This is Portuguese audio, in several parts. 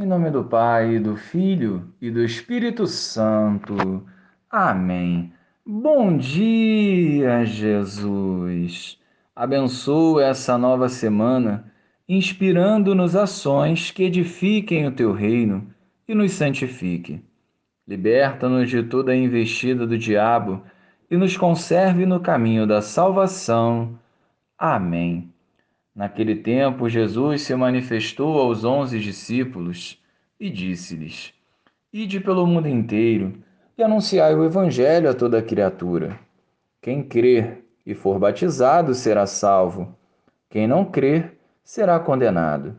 Em nome do Pai, do Filho e do Espírito Santo. Amém. Bom dia, Jesus. Abençoa essa nova semana, inspirando-nos ações que edifiquem o teu reino e nos santifique. Liberta-nos de toda a investida do diabo e nos conserve no caminho da salvação. Amém. Naquele tempo, Jesus se manifestou aos onze discípulos e disse-lhes: Ide pelo mundo inteiro e anunciai o Evangelho a toda criatura. Quem crer e for batizado será salvo, quem não crer será condenado.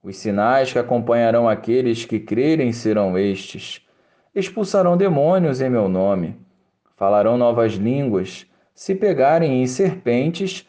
Os sinais que acompanharão aqueles que crerem serão estes: expulsarão demônios em meu nome, falarão novas línguas, se pegarem em serpentes,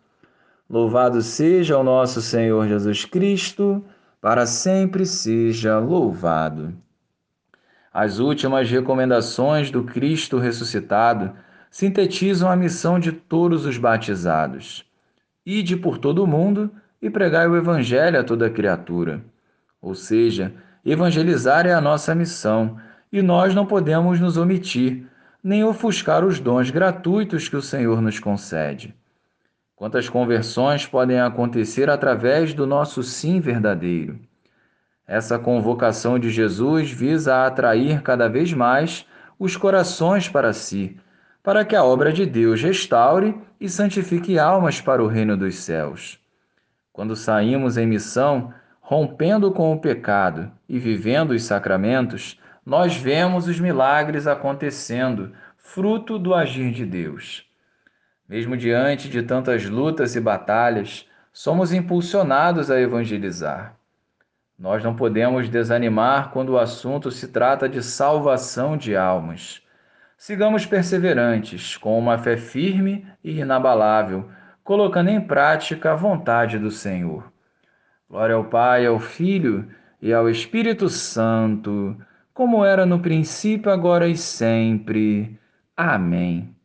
Louvado seja o nosso Senhor Jesus Cristo, para sempre seja louvado. As últimas recomendações do Cristo ressuscitado sintetizam a missão de todos os batizados. Ide por todo o mundo e pregai o Evangelho a toda criatura. Ou seja, evangelizar é a nossa missão e nós não podemos nos omitir, nem ofuscar os dons gratuitos que o Senhor nos concede. Quantas conversões podem acontecer através do nosso sim verdadeiro? Essa convocação de Jesus visa atrair cada vez mais os corações para si, para que a obra de Deus restaure e santifique almas para o reino dos céus. Quando saímos em missão, rompendo com o pecado e vivendo os sacramentos, nós vemos os milagres acontecendo, fruto do agir de Deus. Mesmo diante de tantas lutas e batalhas, somos impulsionados a evangelizar. Nós não podemos desanimar quando o assunto se trata de salvação de almas. Sigamos perseverantes, com uma fé firme e inabalável, colocando em prática a vontade do Senhor. Glória ao Pai, ao Filho e ao Espírito Santo, como era no princípio, agora e sempre. Amém.